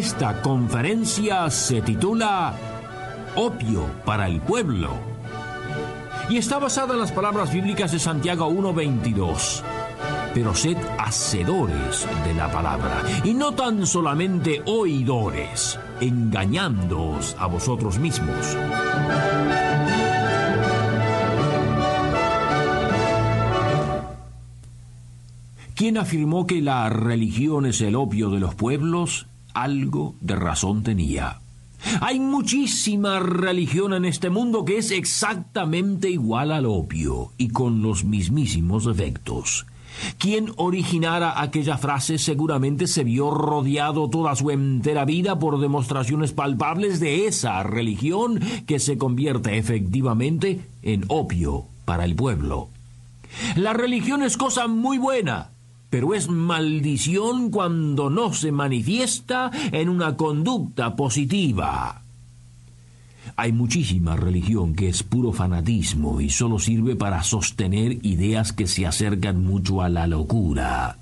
Esta conferencia se titula Opio para el pueblo y está basada en las palabras bíblicas de Santiago 1.22. Pero sed hacedores de la palabra y no tan solamente oidores, engañándoos a vosotros mismos. ¿Quién afirmó que la religión es el opio de los pueblos? Algo de razón tenía. Hay muchísima religión en este mundo que es exactamente igual al opio y con los mismísimos efectos. Quien originara aquella frase seguramente se vio rodeado toda su entera vida por demostraciones palpables de esa religión que se convierte efectivamente en opio para el pueblo. La religión es cosa muy buena, pero es maldición cuando no se manifiesta en una conducta positiva. Hay muchísima religión que es puro fanatismo y solo sirve para sostener ideas que se acercan mucho a la locura.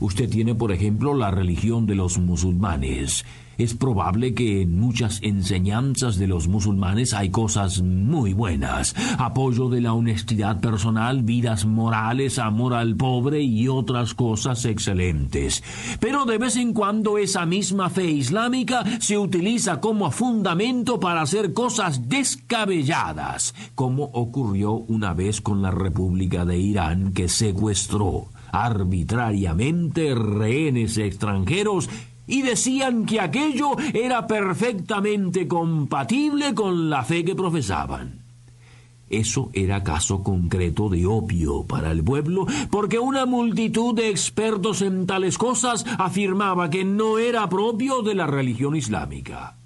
Usted tiene, por ejemplo, la religión de los musulmanes. Es probable que en muchas enseñanzas de los musulmanes hay cosas muy buenas. Apoyo de la honestidad personal, vidas morales, amor al pobre y otras cosas excelentes. Pero de vez en cuando esa misma fe islámica se utiliza como fundamento para hacer cosas descabelladas, como ocurrió una vez con la República de Irán que secuestró arbitrariamente rehenes extranjeros y decían que aquello era perfectamente compatible con la fe que profesaban. Eso era caso concreto de opio para el pueblo, porque una multitud de expertos en tales cosas afirmaba que no era propio de la religión islámica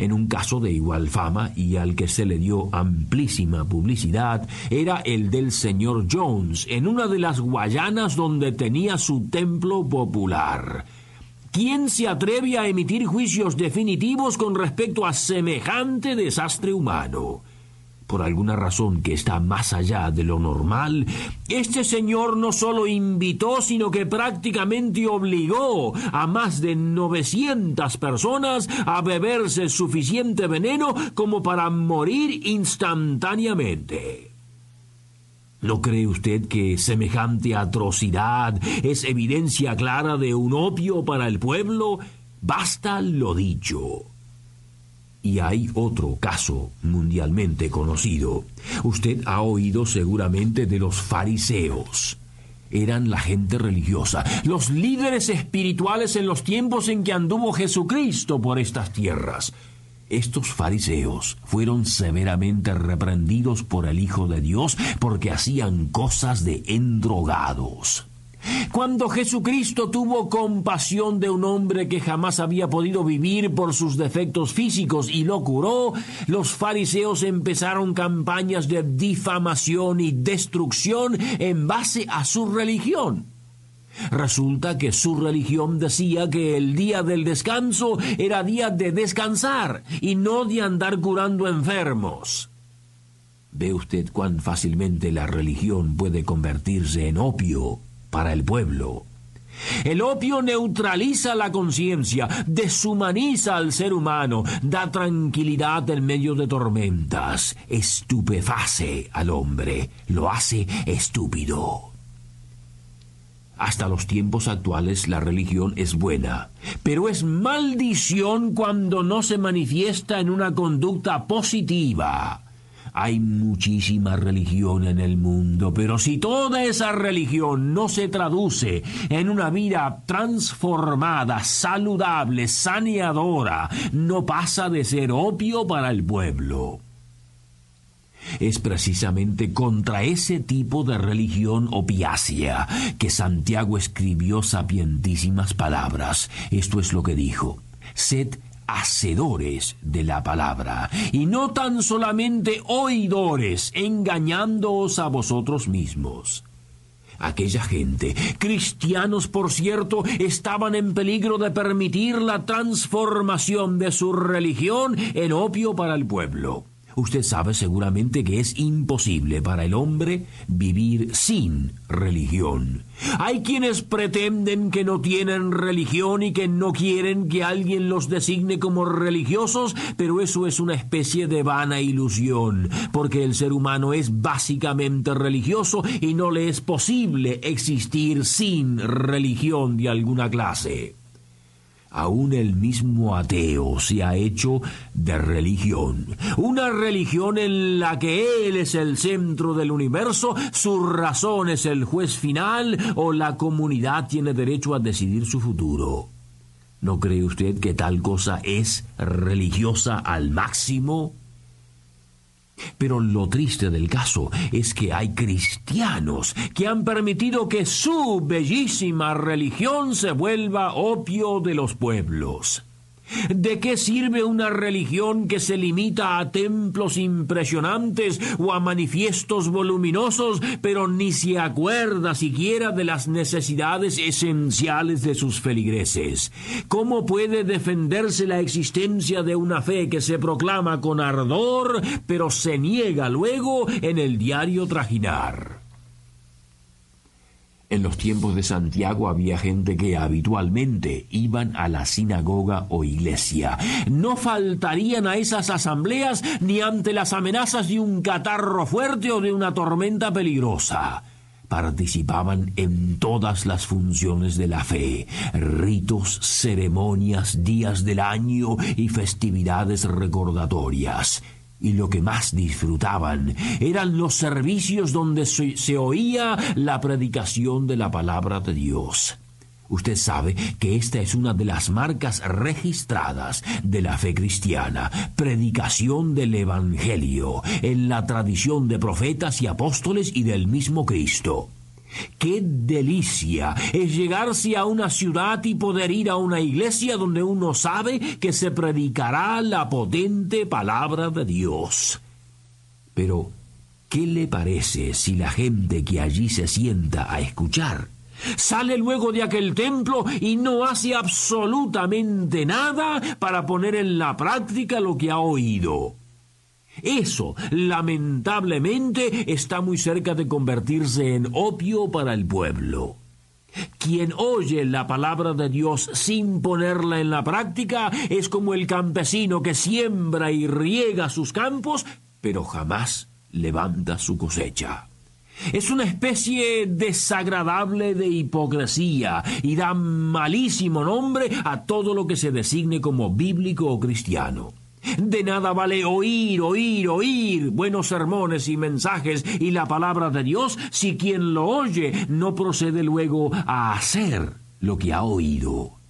en un caso de igual fama y al que se le dio amplísima publicidad, era el del señor Jones, en una de las Guayanas donde tenía su templo popular. ¿Quién se atreve a emitir juicios definitivos con respecto a semejante desastre humano? Por alguna razón que está más allá de lo normal, este señor no solo invitó, sino que prácticamente obligó a más de 900 personas a beberse suficiente veneno como para morir instantáneamente. ¿No cree usted que semejante atrocidad es evidencia clara de un opio para el pueblo? Basta lo dicho. Y hay otro caso mundialmente conocido. Usted ha oído seguramente de los fariseos. Eran la gente religiosa, los líderes espirituales en los tiempos en que anduvo Jesucristo por estas tierras. Estos fariseos fueron severamente reprendidos por el Hijo de Dios porque hacían cosas de endrogados. Cuando Jesucristo tuvo compasión de un hombre que jamás había podido vivir por sus defectos físicos y lo curó, los fariseos empezaron campañas de difamación y destrucción en base a su religión. Resulta que su religión decía que el día del descanso era día de descansar y no de andar curando enfermos. ¿Ve usted cuán fácilmente la religión puede convertirse en opio para el pueblo. El opio neutraliza la conciencia, deshumaniza al ser humano, da tranquilidad en medio de tormentas, estupeface al hombre, lo hace estúpido. Hasta los tiempos actuales la religión es buena, pero es maldición cuando no se manifiesta en una conducta positiva. Hay muchísima religión en el mundo, pero si toda esa religión no se traduce en una vida transformada, saludable, saneadora, no pasa de ser opio para el pueblo. Es precisamente contra ese tipo de religión opiácea que Santiago escribió sapientísimas palabras. Esto es lo que dijo. Sed hacedores de la palabra, y no tan solamente oidores, engañándoos a vosotros mismos. Aquella gente, cristianos por cierto, estaban en peligro de permitir la transformación de su religión en opio para el pueblo. Usted sabe seguramente que es imposible para el hombre vivir sin religión. Hay quienes pretenden que no tienen religión y que no quieren que alguien los designe como religiosos, pero eso es una especie de vana ilusión, porque el ser humano es básicamente religioso y no le es posible existir sin religión de alguna clase. Aún el mismo ateo se ha hecho de religión. Una religión en la que él es el centro del universo, su razón es el juez final o la comunidad tiene derecho a decidir su futuro. ¿No cree usted que tal cosa es religiosa al máximo? Pero lo triste del caso es que hay cristianos que han permitido que su bellísima religión se vuelva opio de los pueblos. ¿De qué sirve una religión que se limita a templos impresionantes o a manifiestos voluminosos, pero ni se acuerda siquiera de las necesidades esenciales de sus feligreses? ¿Cómo puede defenderse la existencia de una fe que se proclama con ardor, pero se niega luego en el diario trajinar? En los tiempos de Santiago había gente que habitualmente iban a la sinagoga o iglesia. No faltarían a esas asambleas ni ante las amenazas de un catarro fuerte o de una tormenta peligrosa. Participaban en todas las funciones de la fe, ritos, ceremonias, días del año y festividades recordatorias y lo que más disfrutaban eran los servicios donde se, oía la predicación de la palabra de Dios. Usted sabe que esta es una de las marcas registradas de la fe cristiana, predicación del Evangelio, en la tradición de profetas y apóstoles y del mismo Cristo. Qué delicia es llegarse a una ciudad y poder ir a una iglesia donde uno sabe que se predicará la potente palabra de Dios. Pero, ¿qué le parece si la gente que allí se sienta a escuchar sale luego de aquel templo y no hace absolutamente nada para poner en la práctica lo que ha oído? Eso, lamentablemente, está muy cerca de convertirse en opio para el pueblo. Quien oye la palabra de Dios sin ponerla en la práctica es como el campesino que siembra y riega sus campos, pero jamás levanta su cosecha. Es una especie desagradable de hipocresía y da malísimo nombre a todo lo que se designe como bíblico o cristiano. De nada vale oír, oír, oír buenos sermones y mensajes y la palabra de Dios si quien lo oye no procede luego a hacer lo que ha oído.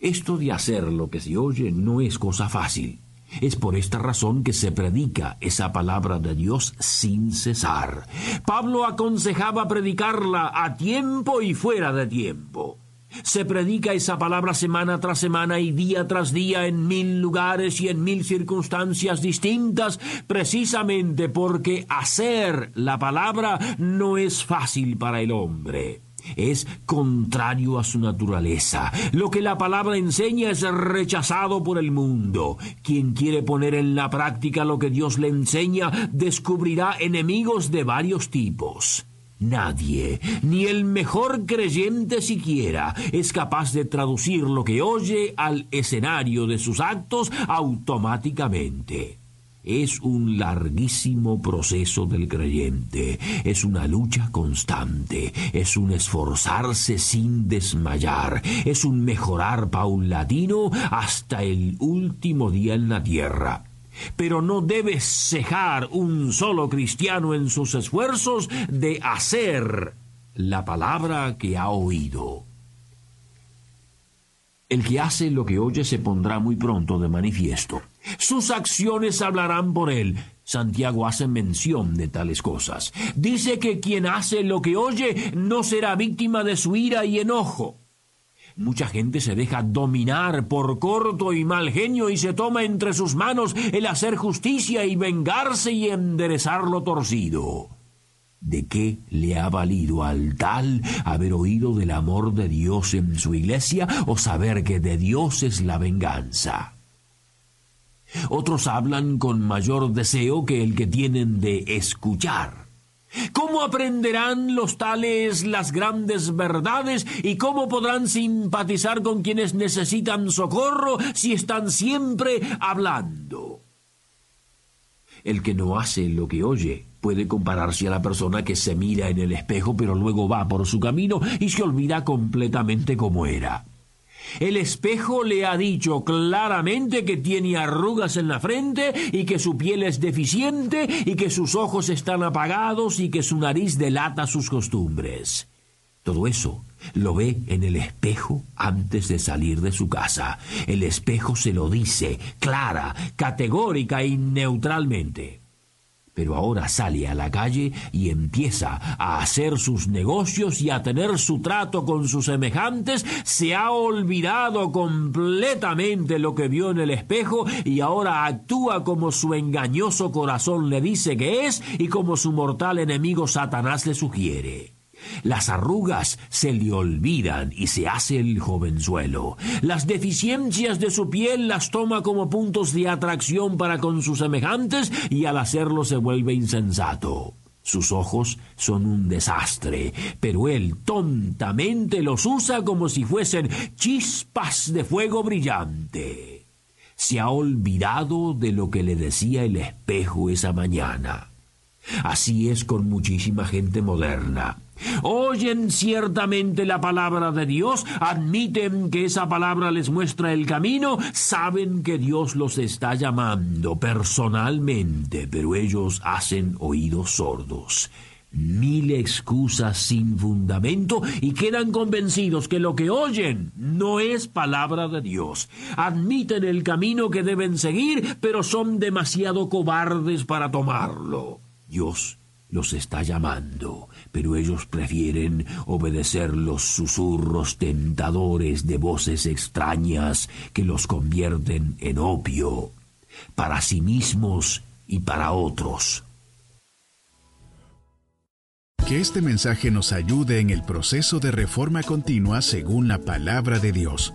Esto de hacer lo que se oye no es cosa fácil. Es por esta razón que se predica esa palabra de Dios sin cesar. Pablo aconsejaba predicarla a tiempo y fuera de tiempo. Se predica esa palabra semana tras semana y día tras día en mil lugares y en mil circunstancias distintas, precisamente porque hacer la palabra no es fácil para el hombre. Es contrario a su naturaleza. Lo que la palabra enseña es rechazado por el mundo. Quien quiere poner en la práctica lo que Dios le enseña descubrirá enemigos de varios tipos. Nadie, ni el mejor creyente siquiera, es capaz de traducir lo que oye al escenario de sus actos automáticamente. Es un larguísimo proceso del creyente, es una lucha constante, es un esforzarse sin desmayar, es un mejorar paulatino hasta el último día en la tierra pero no debe cejar un solo cristiano en sus esfuerzos de hacer la palabra que ha oído. El que hace lo que oye se pondrá muy pronto de manifiesto. Sus acciones hablarán por él. Santiago hace mención de tales cosas. Dice que quien hace lo que oye no será víctima de su ira y enojo. Mucha gente se deja dominar por corto y mal genio y se toma entre sus manos el hacer justicia y vengarse y enderezar lo torcido. ¿De qué le ha valido al tal haber oído del amor de Dios en su iglesia o saber que de Dios es la venganza? Otros hablan con mayor deseo que el que tienen de escuchar. ¿Cómo aprenderán los tales las grandes verdades y cómo podrán simpatizar con quienes necesitan socorro si están siempre hablando? El que no hace lo que oye puede compararse a la persona que se mira en el espejo pero luego va por su camino y se olvida completamente cómo era. El espejo le ha dicho claramente que tiene arrugas en la frente y que su piel es deficiente y que sus ojos están apagados y que su nariz delata sus costumbres. Todo eso lo ve en el espejo antes de salir de su casa. El espejo se lo dice clara, categórica y neutralmente pero ahora sale a la calle y empieza a hacer sus negocios y a tener su trato con sus semejantes, se ha olvidado completamente lo que vio en el espejo y ahora actúa como su engañoso corazón le dice que es y como su mortal enemigo Satanás le sugiere. Las arrugas se le olvidan y se hace el jovenzuelo. Las deficiencias de su piel las toma como puntos de atracción para con sus semejantes y al hacerlo se vuelve insensato. Sus ojos son un desastre, pero él tontamente los usa como si fuesen chispas de fuego brillante. Se ha olvidado de lo que le decía el espejo esa mañana. Así es con muchísima gente moderna. Oyen ciertamente la palabra de Dios, admiten que esa palabra les muestra el camino, saben que Dios los está llamando personalmente, pero ellos hacen oídos sordos. Mil excusas sin fundamento y quedan convencidos que lo que oyen no es palabra de Dios. Admiten el camino que deben seguir, pero son demasiado cobardes para tomarlo. Dios los está llamando, pero ellos prefieren obedecer los susurros tentadores de voces extrañas que los convierten en opio, para sí mismos y para otros. Que este mensaje nos ayude en el proceso de reforma continua según la palabra de Dios.